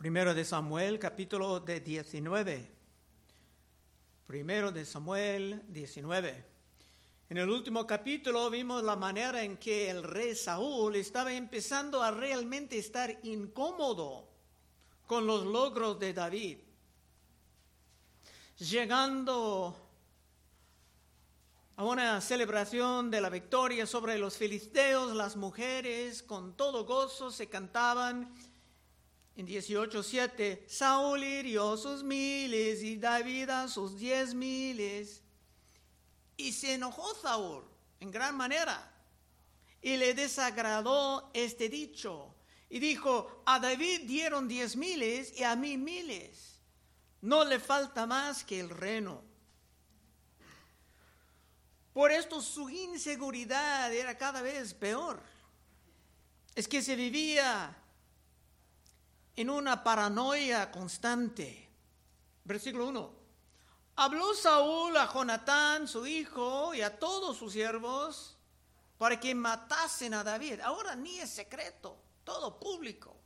Primero de Samuel, capítulo de 19. Primero de Samuel 19. En el último capítulo vimos la manera en que el rey Saúl estaba empezando a realmente estar incómodo con los logros de David. Llegando a una celebración de la victoria sobre los filisteos, las mujeres con todo gozo se cantaban en 18.7, Saúl hirió sus miles y David a sus diez miles. Y se enojó Saúl en gran manera y le desagradó este dicho. Y dijo, a David dieron diez miles y a mí miles. No le falta más que el reno. Por esto su inseguridad era cada vez peor. Es que se vivía en una paranoia constante. Versículo 1. Habló Saúl a Jonatán, su hijo, y a todos sus siervos para que matasen a David. Ahora ni es secreto, todo público.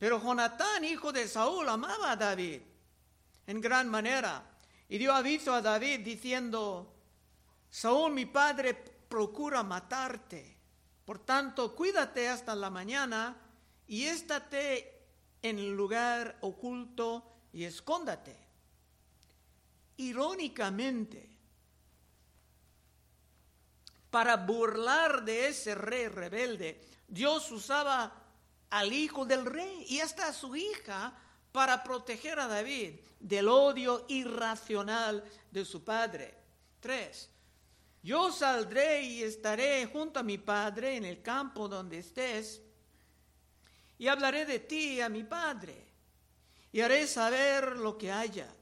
Pero Jonatán, hijo de Saúl, amaba a David en gran manera y dio aviso a David diciendo, Saúl mi padre procura matarte. Por tanto, cuídate hasta la mañana y estate en el lugar oculto y escóndate. Irónicamente, para burlar de ese rey rebelde, Dios usaba al hijo del rey y hasta a su hija para proteger a David del odio irracional de su padre. Tres, yo saldré y estaré junto a mi padre en el campo donde estés y hablaré de ti a mi Padre y haré saber lo que haya.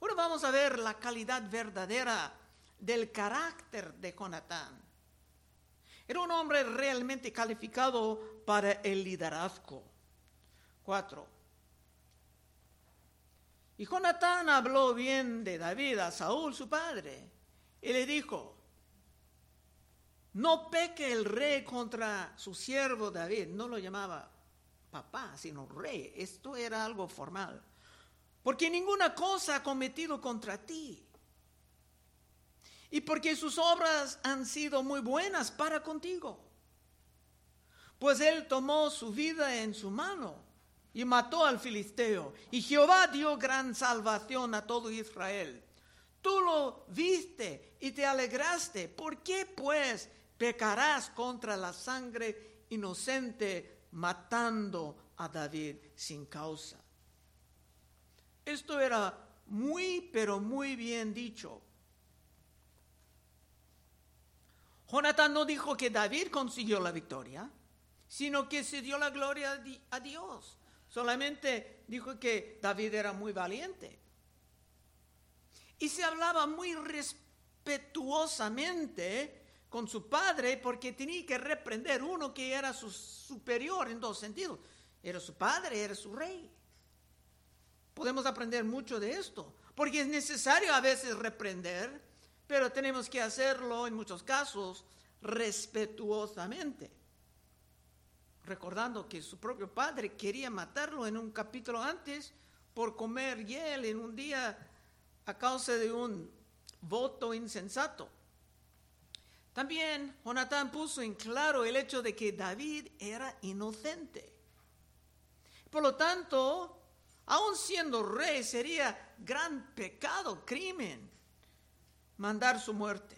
Ahora vamos a ver la calidad verdadera del carácter de Jonatán. Era un hombre realmente calificado para el liderazgo. Cuatro. Y Jonatán habló bien de David a Saúl, su padre, y le dijo, no peque el rey contra su siervo David, no lo llamaba papá, sino rey. Esto era algo formal. Porque ninguna cosa ha cometido contra ti. Y porque sus obras han sido muy buenas para contigo. Pues él tomó su vida en su mano y mató al filisteo. Y Jehová dio gran salvación a todo Israel. Tú lo viste y te alegraste. ¿Por qué pues pecarás contra la sangre inocente matando a David sin causa. Esto era muy, pero muy bien dicho. Jonathan no dijo que David consiguió la victoria, sino que se dio la gloria a Dios. Solamente dijo que David era muy valiente. Y se hablaba muy respetuosamente con su padre porque tenía que reprender uno que era su superior en dos sentidos. Era su padre, era su rey. Podemos aprender mucho de esto, porque es necesario a veces reprender, pero tenemos que hacerlo en muchos casos respetuosamente. Recordando que su propio padre quería matarlo en un capítulo antes por comer hiel en un día a causa de un voto insensato. También Jonatán puso en claro el hecho de que David era inocente. Por lo tanto, aun siendo rey, sería gran pecado, crimen, mandar su muerte.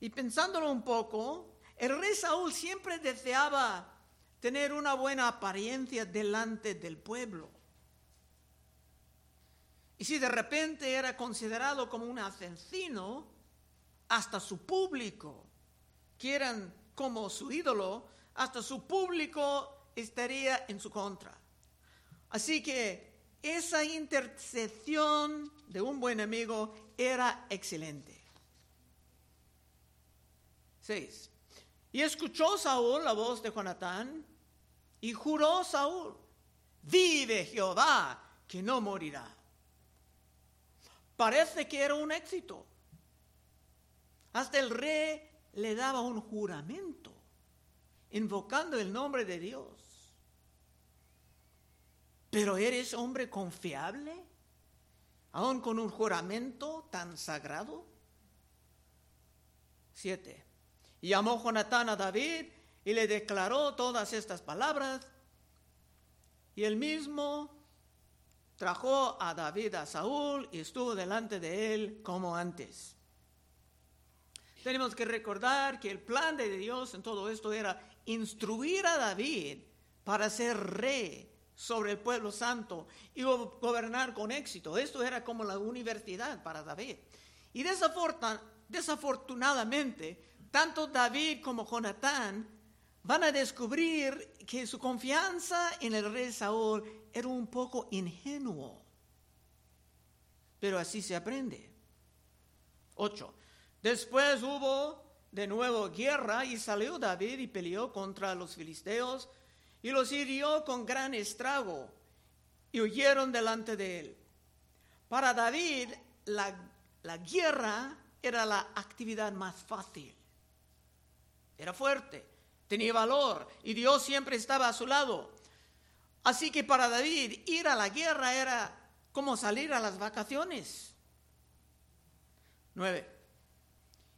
Y pensándolo un poco, el rey Saúl siempre deseaba tener una buena apariencia delante del pueblo. Y si de repente era considerado como un asesino, hasta su público quieran como su ídolo, hasta su público estaría en su contra. Así que esa intercesión de un buen amigo era excelente. 6. Y escuchó Saúl la voz de Jonatán y juró Saúl, vive Jehová que no morirá. Parece que era un éxito. Hasta el rey le daba un juramento. invocando el nombre de Dios. Pero eres hombre confiable, aún con un juramento tan sagrado. Siete. Llamó Jonatán a David y le declaró todas estas palabras. Y él mismo trajo a David a Saúl y estuvo delante de él como antes. Tenemos que recordar que el plan de Dios en todo esto era instruir a David para ser rey sobre el pueblo santo y gobernar con éxito. Esto era como la universidad para David. Y desafortunadamente, tanto David como Jonatán van a descubrir que su confianza en el rey Saúl era un poco ingenuo. Pero así se aprende. 8. Después hubo de nuevo guerra y salió David y peleó contra los filisteos y los hirió con gran estrago y huyeron delante de él. Para David la, la guerra era la actividad más fácil. Era fuerte, tenía valor y Dios siempre estaba a su lado. Así que para David ir a la guerra era como salir a las vacaciones. 9.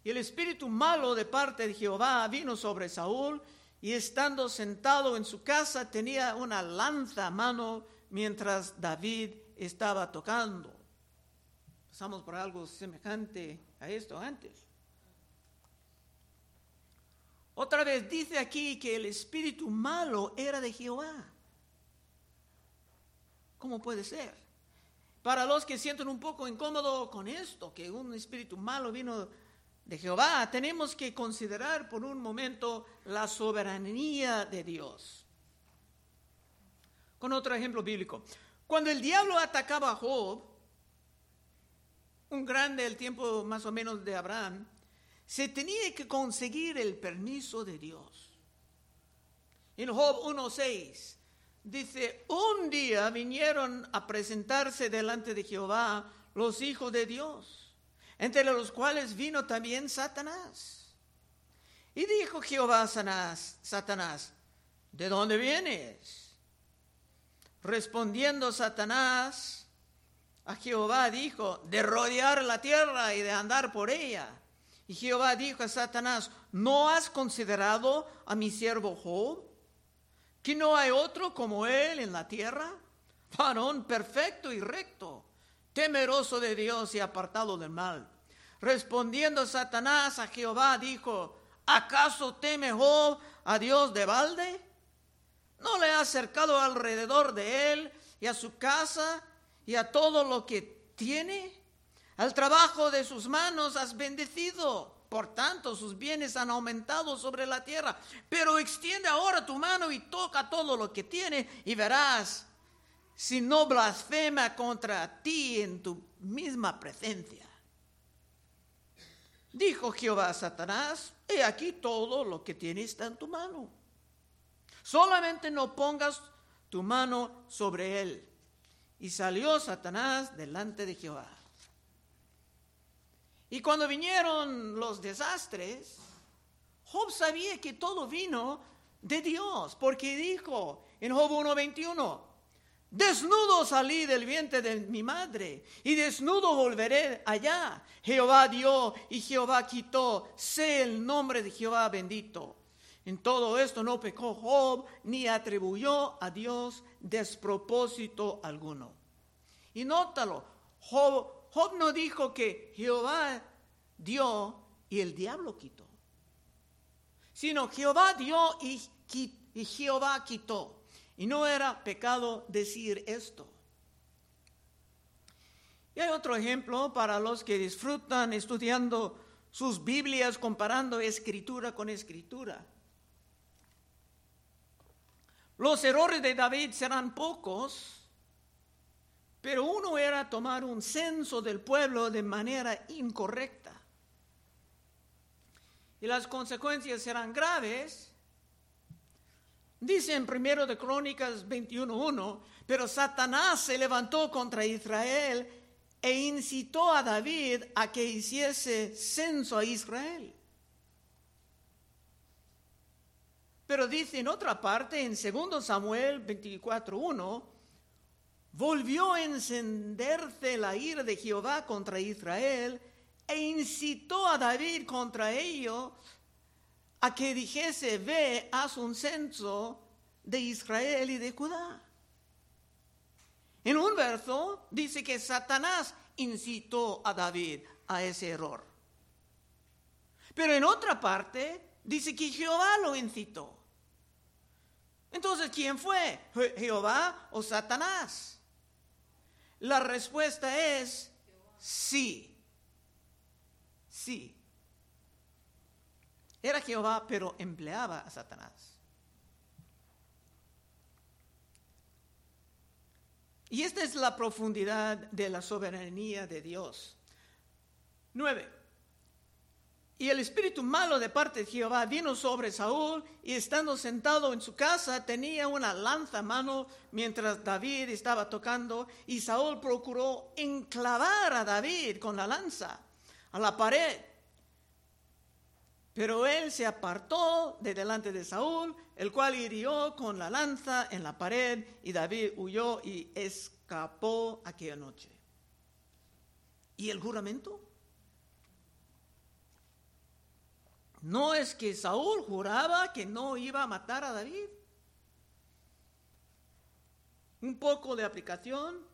Y el espíritu malo de parte de Jehová vino sobre Saúl y estando sentado en su casa tenía una lanza a mano mientras David estaba tocando. Pasamos por algo semejante a esto antes. Otra vez dice aquí que el espíritu malo era de Jehová. ¿Cómo puede ser? Para los que sienten un poco incómodo con esto, que un espíritu malo vino de Jehová, tenemos que considerar por un momento la soberanía de Dios. Con otro ejemplo bíblico. Cuando el diablo atacaba a Job, un grande del tiempo más o menos de Abraham, se tenía que conseguir el permiso de Dios. En Job 1.6 dice, un día vinieron a presentarse delante de Jehová los hijos de Dios, entre los cuales vino también Satanás. Y dijo Jehová a Satanás, ¿de dónde vienes? Respondiendo Satanás a Jehová dijo, de rodear la tierra y de andar por ella. Y Jehová dijo a Satanás, ¿no has considerado a mi siervo Job? que no hay otro como él en la tierra, varón perfecto y recto, temeroso de Dios y apartado del mal. Respondiendo Satanás a Jehová, dijo, ¿acaso teme Job a Dios de balde? ¿No le ha acercado alrededor de él y a su casa y a todo lo que tiene? Al trabajo de sus manos has bendecido por tanto, sus bienes han aumentado sobre la tierra. Pero extiende ahora tu mano y toca todo lo que tiene y verás si no blasfema contra ti en tu misma presencia. Dijo Jehová a Satanás, he aquí todo lo que tienes está en tu mano. Solamente no pongas tu mano sobre él. Y salió Satanás delante de Jehová. Y cuando vinieron los desastres, Job sabía que todo vino de Dios, porque dijo en Job 1.21, desnudo salí del vientre de mi madre y desnudo volveré allá. Jehová dio y Jehová quitó, sé el nombre de Jehová bendito. En todo esto no pecó Job ni atribuyó a Dios despropósito alguno. Y nótalo, Job no dijo que Jehová dio y el diablo quitó, sino Jehová dio y, Jehová quitó. Y no era pecado decir esto. Y hay otro ejemplo para los que disfrutan estudiando sus Biblias, comparando escritura con escritura. Los errores de David serán pocos pero uno era tomar un censo del pueblo de manera incorrecta. Y las consecuencias serán graves. Dice en primero de Crónicas 21.1, pero Satanás se levantó contra Israel e incitó a David a que hiciese censo a Israel. Pero dice en otra parte, en 2 Samuel 24.1, volvió a encenderse la ira de Jehová contra Israel e incitó a David contra ellos a que dijese, ve, haz un censo de Israel y de Judá. En un verso dice que Satanás incitó a David a ese error. Pero en otra parte dice que Jehová lo incitó. Entonces, ¿quién fue? ¿Jehová o Satanás? La respuesta es sí. Sí. Era Jehová, pero empleaba a Satanás. Y esta es la profundidad de la soberanía de Dios. Nueve. Y el espíritu malo de parte de Jehová vino sobre Saúl y estando sentado en su casa tenía una lanza a mano mientras David estaba tocando y Saúl procuró enclavar a David con la lanza a la pared. Pero él se apartó de delante de Saúl, el cual hirió con la lanza en la pared y David huyó y escapó aquella noche. ¿Y el juramento? ¿No es que Saúl juraba que no iba a matar a David? Un poco de aplicación,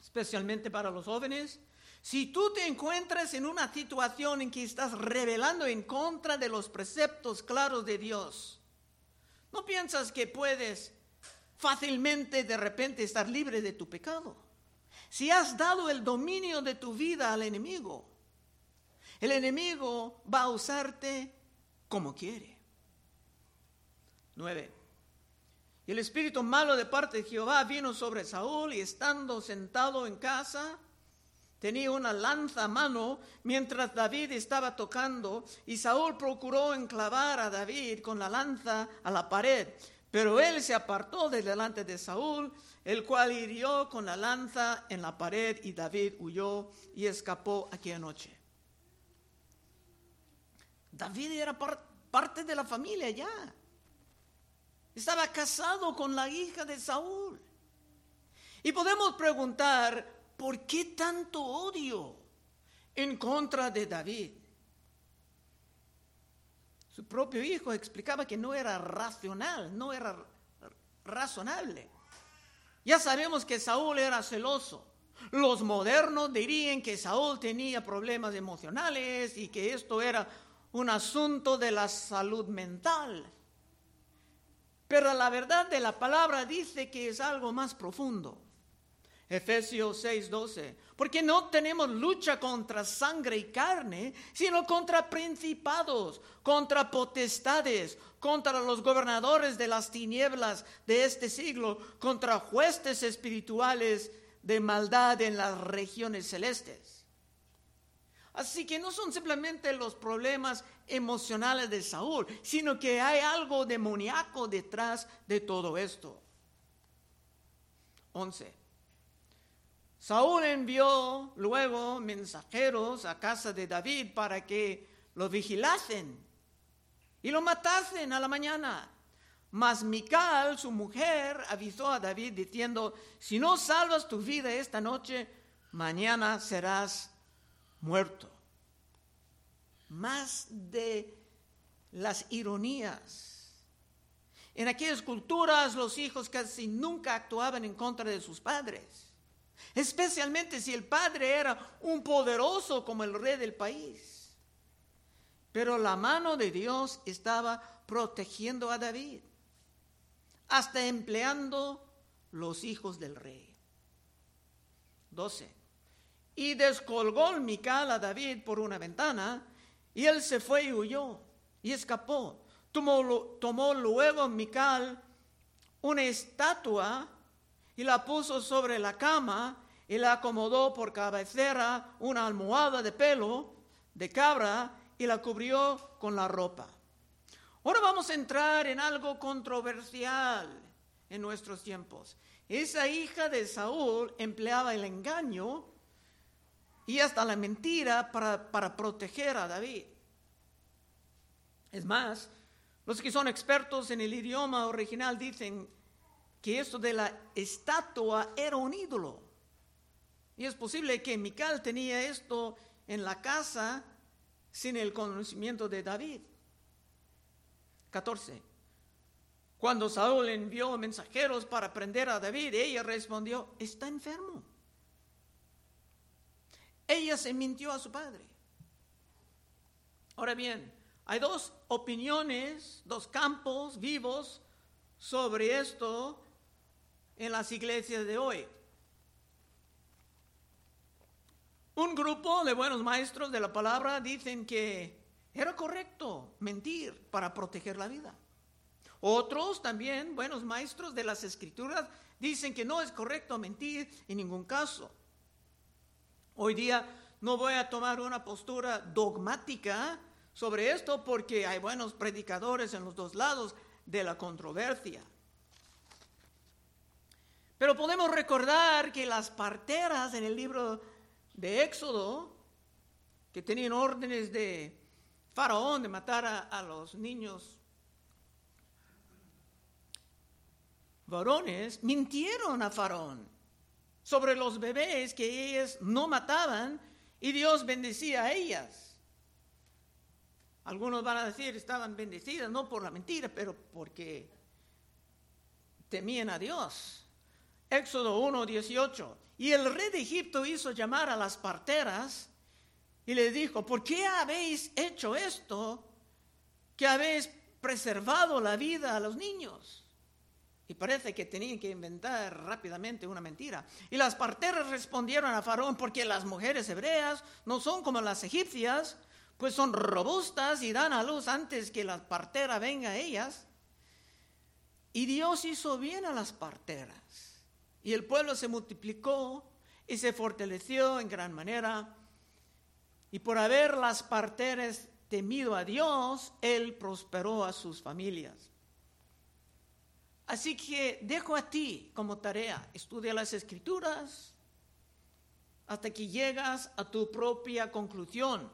especialmente para los jóvenes. Si tú te encuentras en una situación en que estás rebelando en contra de los preceptos claros de Dios, no piensas que puedes fácilmente de repente estar libre de tu pecado. Si has dado el dominio de tu vida al enemigo, el enemigo va a usarte como quiere. 9. Y el espíritu malo de parte de Jehová vino sobre Saúl y estando sentado en casa, tenía una lanza a mano mientras David estaba tocando y Saúl procuró enclavar a David con la lanza a la pared. Pero él se apartó de delante de Saúl, el cual hirió con la lanza en la pared y David huyó y escapó aquella noche. David era parte de la familia ya. Estaba casado con la hija de Saúl. Y podemos preguntar, ¿por qué tanto odio en contra de David? Su propio hijo explicaba que no era racional, no era razonable. Ya sabemos que Saúl era celoso. Los modernos dirían que Saúl tenía problemas emocionales y que esto era un asunto de la salud mental. Pero la verdad de la palabra dice que es algo más profundo. Efesios 6:12, porque no tenemos lucha contra sangre y carne, sino contra principados, contra potestades, contra los gobernadores de las tinieblas de este siglo, contra huestes espirituales de maldad en las regiones celestes. Así que no son simplemente los problemas emocionales de Saúl, sino que hay algo demoníaco detrás de todo esto. 11. Saúl envió luego mensajeros a casa de David para que lo vigilasen y lo matasen a la mañana. Mas Mical, su mujer, avisó a David diciendo, si no salvas tu vida esta noche, mañana serás muerto. Más de las ironías. En aquellas culturas los hijos casi nunca actuaban en contra de sus padres, especialmente si el padre era un poderoso como el rey del país. Pero la mano de Dios estaba protegiendo a David, hasta empleando los hijos del rey. 12. Y descolgó Mical a David por una ventana, y él se fue y huyó, y escapó. Tomó, tomó luego Mical una estatua y la puso sobre la cama y la acomodó por cabecera una almohada de pelo de cabra y la cubrió con la ropa. Ahora vamos a entrar en algo controversial en nuestros tiempos. Esa hija de Saúl empleaba el engaño y hasta la mentira para, proteger a David. Es más, Los que son expertos en el idioma original dicen que esto de la estatua era un ídolo. Y es posible que Mical tenía esto en la casa sin el conocimiento de David. 14. Cuando Saúl envió mensajeros para prender a David, ella respondió, está enfermo. Ella se mintió a su padre. Ahora bien, hay dos opiniones, dos campos vivos sobre esto en las iglesias de hoy. Un grupo de buenos maestros de la palabra dicen que era correcto mentir para proteger la vida. Otros también, buenos maestros de las escrituras, dicen que no es correcto mentir en ningún caso. Hoy día no voy a tomar una postura dogmática sobre esto porque hay buenos predicadores en los dos lados de la controversia. Pero podemos recordar que las parteras en el libro de Éxodo, que tenían órdenes de Faraón de matar a, los niños varones, mintieron a Faraón sobre los bebés que ellas no mataban y Dios bendecía a ellas. Algunos van a decir, estaban bendecidas no por la mentira, pero porque temían a Dios. Éxodo 1, 18. Y el rey de Egipto hizo llamar a las parteras y le dijo, ¿por qué habéis hecho esto? Que habéis preservado la vida a los niños. Y parece que tenían que inventar rápidamente una mentira. Y las parteras respondieron a Faraón, porque las mujeres hebreas no son como las egipcias, pues son robustas y dan a luz antes que la partera venga a ellas. Y Dios hizo bien a las parteras y el pueblo se multiplicó y se fortaleció en gran manera. Y por haber las parteras temido a Dios, Él prosperó a sus familias. Así que dejo a ti como tarea, estudia las escrituras hasta que llegas a tu propia conclusión.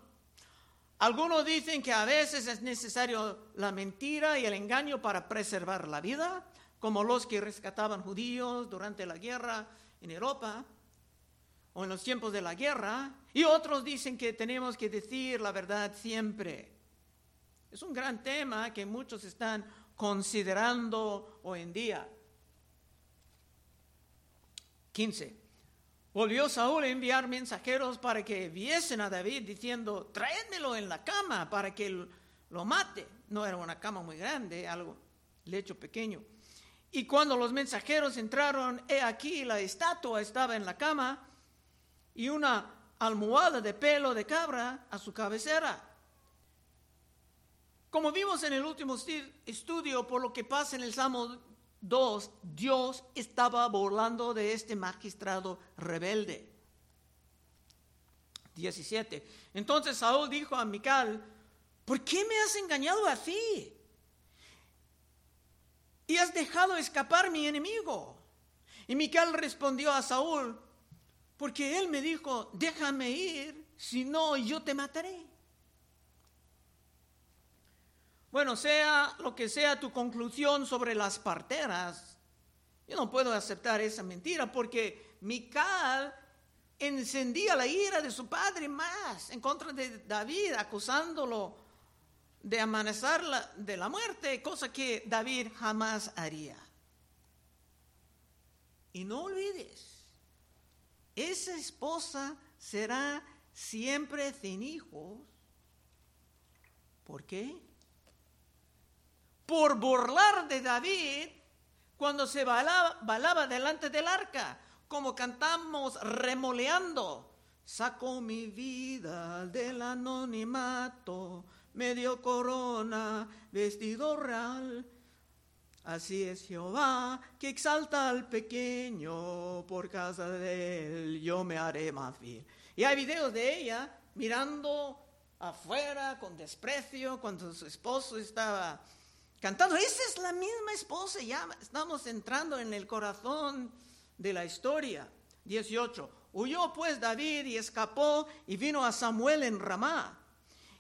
Algunos dicen que a veces es necesario la mentira y el engaño para preservar la vida como los que rescataban judíos durante la guerra en Europa o en los tiempos de la guerra, y otros dicen que tenemos que decir la verdad siempre. Es un gran tema que muchos están considerando hoy en día. 15. Volvió Saúl a enviar mensajeros para que viesen a David diciendo, tráemelo en la cama para que lo mate. No era una cama muy grande, algo, lecho pequeño. Y cuando los mensajeros entraron, he aquí la estatua estaba en la cama y una almohada de pelo de cabra a su cabecera. Como vimos en el último estudio, por lo que pasa en el Salmo 2, Dios estaba burlando de este magistrado rebelde. 17. Entonces Saúl dijo a Mical, ¿por qué me has engañado así? Y has dejado escapar mi enemigo. Y Mical respondió a Saúl, porque él me dijo, déjame ir, si no yo te mataré. Bueno, sea lo que sea tu conclusión sobre las parteras, yo no puedo aceptar esa mentira porque Mical encendía la ira de su padre más en contra de David, acusándolo de amanecer de la muerte, cosa que David jamás haría. Y no olvides, esa esposa será siempre sin hijos. ¿Por qué? Por burlar de David cuando se balaba, balaba delante del arca, como cantamos remoleando. Sacó mi vida del anonimato medio corona, vestido real. Así es Jehová, que exalta al pequeño, por casa de él yo me haré más fiel. Y hay videos de ella mirando afuera con desprecio cuando su esposo estaba cantando. Esa es la misma esposa, ya estamos entrando en el corazón de la historia. 18. Huyó pues David y escapó y vino a Samuel en Ramá.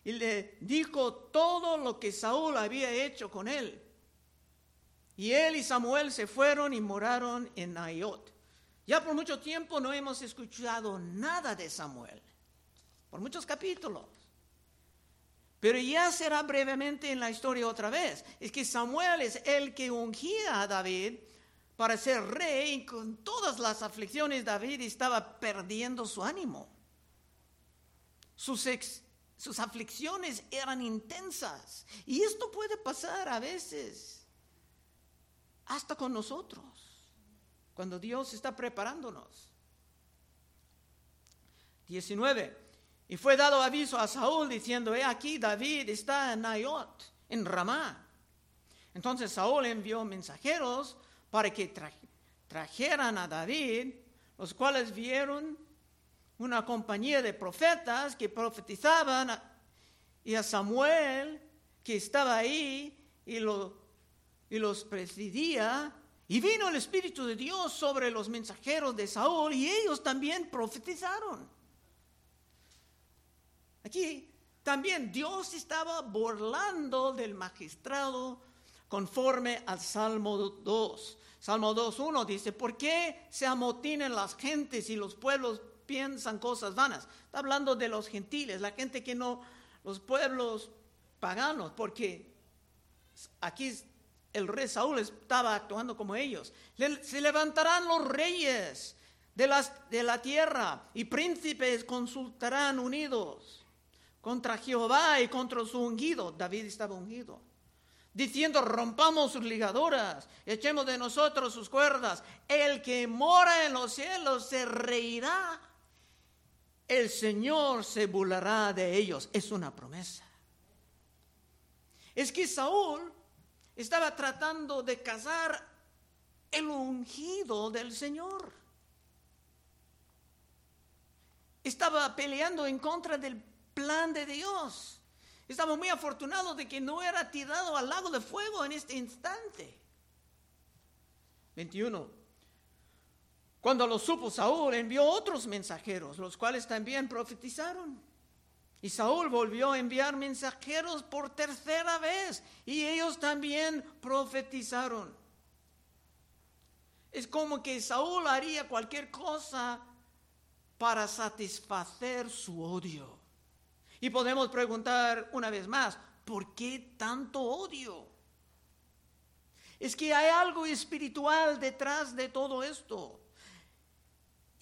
Y le dijo todo lo que Saúl había hecho con él. Y él y Samuel se fueron y moraron en Nayot. Ya por mucho tiempo no hemos escuchado nada de Samuel, por muchos capítulos. Pero ya será brevemente en la historia otra vez. Es que Samuel es el que ungía a David para ser rey y con todas las aflicciones David estaba perdiendo su ánimo. Sus, sus aflicciones eran intensas. Y esto puede pasar a veces, hasta con nosotros, cuando Dios está preparándonos. 19. Y fue dado aviso a Saúl diciendo, he aquí David está en Nayot, en Ramá. Entonces Saúl envió mensajeros para que trajeran a David, los cuales vieron una compañía de profetas que profetizaban y a Samuel que estaba ahí y, y los presidía. Y vino el Espíritu de Dios sobre los mensajeros de Saúl y ellos también profetizaron. Aquí también Dios estaba burlando del magistrado conforme al Salmo 2. Salmo 2.1 dice, ¿por qué se amotinan las gentes y los pueblos piensan cosas vanas? Está hablando de los gentiles, la gente que no, los pueblos paganos, porque aquí el rey Saúl estaba actuando como ellos. Se levantarán los reyes de, las, de la tierra y príncipes consultarán unidos contra Jehová y contra su ungido. David estaba ungido. Diciendo, rompamos sus ligaduras, echemos de nosotros sus cuerdas. El que mora en los cielos se reirá. El Señor se burlará de ellos. Es una promesa. Es que Saúl estaba tratando de cazar el ungido del Señor. Estaba peleando en contra del plan de Dios. Estamos muy afortunados de que no era tirado al lago de fuego en este instante. 21. Cuando lo supo Saúl, envió otros mensajeros, los cuales también profetizaron. Y Saúl volvió a enviar mensajeros por tercera vez, y ellos también profetizaron. Es como que Saúl haría cualquier cosa para satisfacer su odio. Y podemos preguntar una vez más, ¿por qué tanto odio? Es que hay algo espiritual detrás de todo esto.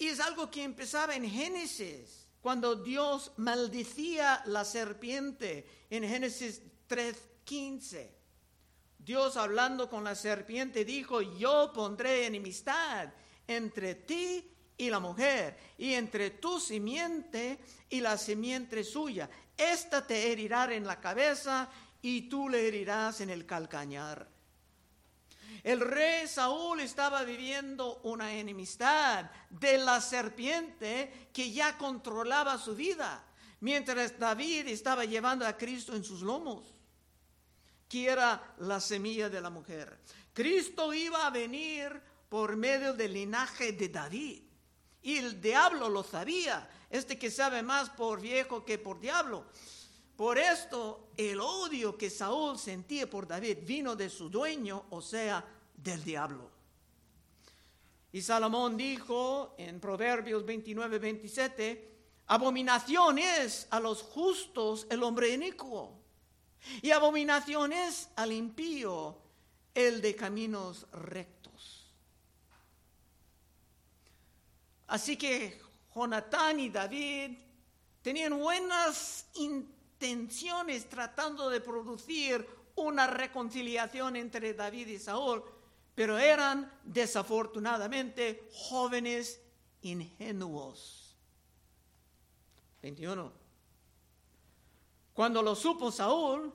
Y es algo que empezaba en Génesis, cuando Dios maldecía la serpiente en Génesis 3:15. Dios hablando con la serpiente dijo, yo pondré enemistad entre ti y la mujer, y entre tu simiente y la simiente suya. Esta te herirá en la cabeza y tú le herirás en el calcañar. El rey Saúl estaba viviendo una enemistad de la serpiente que ya controlaba su vida, mientras David estaba llevando a Cristo en sus lomos, que era la semilla de la mujer. Cristo iba a venir por medio del linaje de David. Y el diablo lo sabía, este que sabe más por viejo que por diablo. Por esto el odio que Saúl sentía por David vino de su dueño, o sea, del diablo. Y Salomón dijo en Proverbios 29, 27, abominación es a los justos el hombre inicuo, y abominación es al impío el de caminos rectos. Así que Jonatán y David tenían buenas intenciones tratando de producir una reconciliación entre David y Saúl, pero eran desafortunadamente jóvenes ingenuos. 21. Cuando lo supo Saúl,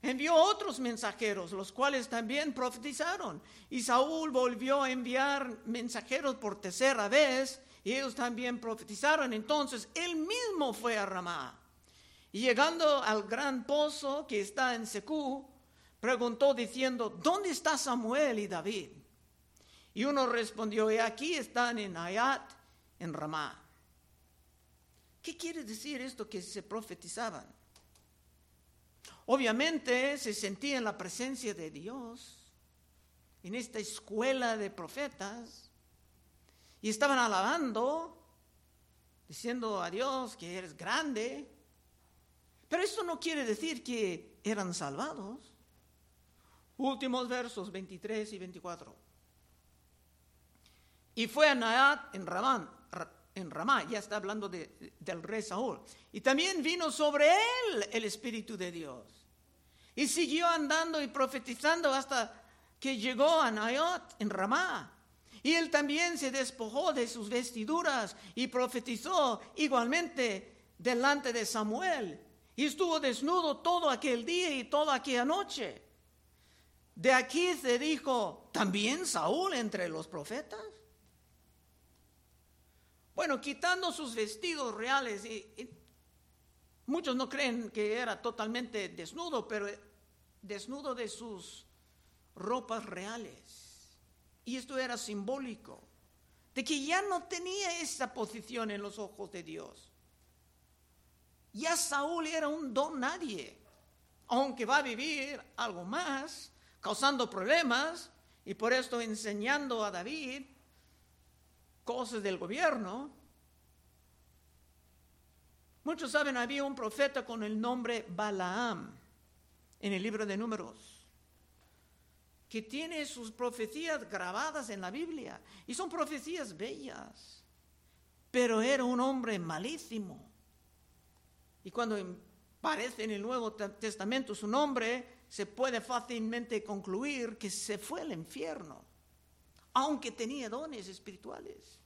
envió otros mensajeros, los cuales también profetizaron. Y Saúl volvió a enviar mensajeros por tercera vez y ellos también profetizaron. Entonces él mismo fue a Ramá. Y llegando al gran pozo que está en Secú, preguntó diciendo, ¿dónde está Samuel y David? Y uno respondió, y aquí están en Ayat, en Ramá. ¿Qué quiere decir esto que se profetizaban? Obviamente se sentía en la presencia de Dios, en esta escuela de profetas, y estaban alabando, diciendo a Dios que eres grande, pero eso no quiere decir que eran salvados. Últimos versos 23 y 24. Y fue a Naat en Ramán, en Ramá, ya está hablando de, del rey Saúl. Y también vino sobre él el Espíritu de Dios. Y siguió andando y profetizando hasta que llegó a Nayot en Ramá. Y él también se despojó de sus vestiduras y profetizó igualmente delante de Samuel. Y estuvo desnudo todo aquel día y toda aquella noche. De aquí se dijo, ¿también Saúl entre los profetas? Bueno, quitando sus vestidos reales, y, muchos no creen que era totalmente desnudo, pero desnudo de sus ropas reales. Y esto era simbólico, de que ya no tenía esa posición en los ojos de Dios. Ya Saúl era un don nadie, aunque va a vivir algo más, causando problemas, y por esto enseñando a David cosas del gobierno. Muchos saben, había un profeta con el nombre Balaam en el libro de números, que tiene sus profecías grabadas en la Biblia, y son profecías bellas, pero era un hombre malísimo. Y cuando aparece en el Nuevo Testamento su nombre, se puede fácilmente concluir que se fue al infierno aunque tenía dones espirituales.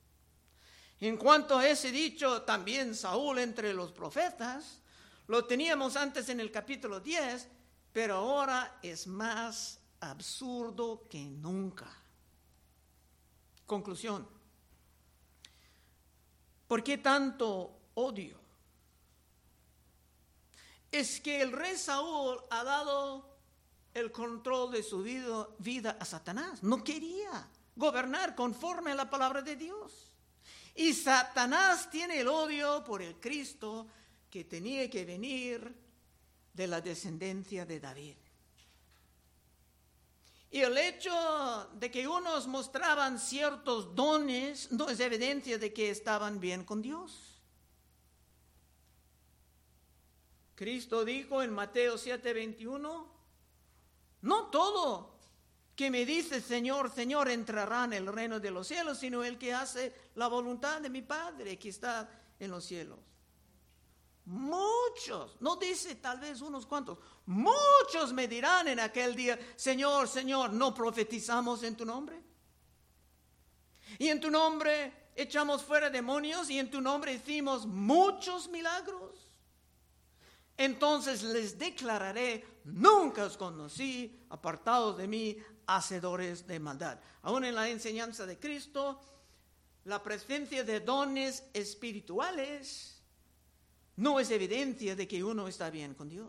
En cuanto a ese dicho, también Saúl entre los profetas, lo teníamos antes en el capítulo 10, pero ahora es más absurdo que nunca. Conclusión. ¿Por qué tanto odio? Es que el rey Saúl ha dado el control de su vida, a Satanás. No quería gobernar conforme a la palabra de Dios. Y Satanás tiene el odio por el Cristo que tenía que venir de la descendencia de David. Y el hecho de que unos mostraban ciertos dones no es evidencia de que estaban bien con Dios. Cristo dijo en Mateo 7:21, no todo que me dice, Señor, Señor, entrará en el reino de los cielos, sino el que hace la voluntad de mi Padre que está en los cielos. Muchos, no dice tal vez unos cuantos, muchos me dirán en aquel día, Señor, Señor, ¿no profetizamos en tu nombre? Y en tu nombre echamos fuera demonios y en tu nombre hicimos muchos milagros. Entonces les declararé, nunca os conocí, apartados de mí, hacedores de maldad. Aún en la enseñanza de Cristo, la presencia de dones espirituales no es evidencia de que uno está bien con Dios.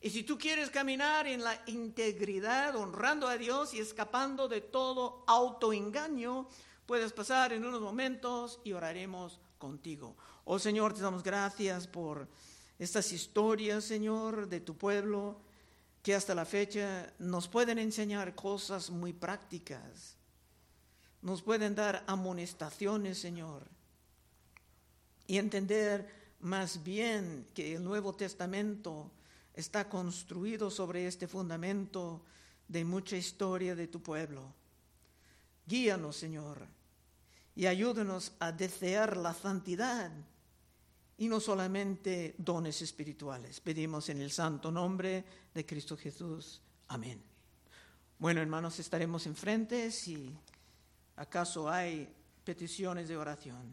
Y si tú quieres caminar en la integridad, honrando a Dios y escapando de todo autoengaño, puedes pasar en unos momentos y oraremos contigo. Oh Señor, te damos gracias por estas historias, Señor, de tu pueblo que hasta la fecha nos pueden enseñar cosas muy prácticas, nos pueden dar amonestaciones, Señor, y entender más bien que el Nuevo Testamento está construido sobre este fundamento de mucha historia de tu pueblo. Guíanos, Señor, y ayúdanos a desear la santidad y no solamente dones espirituales. Pedimos en el santo nombre de Cristo Jesús. Amén. Bueno, hermanos, estaremos enfrente si acaso hay peticiones de oración.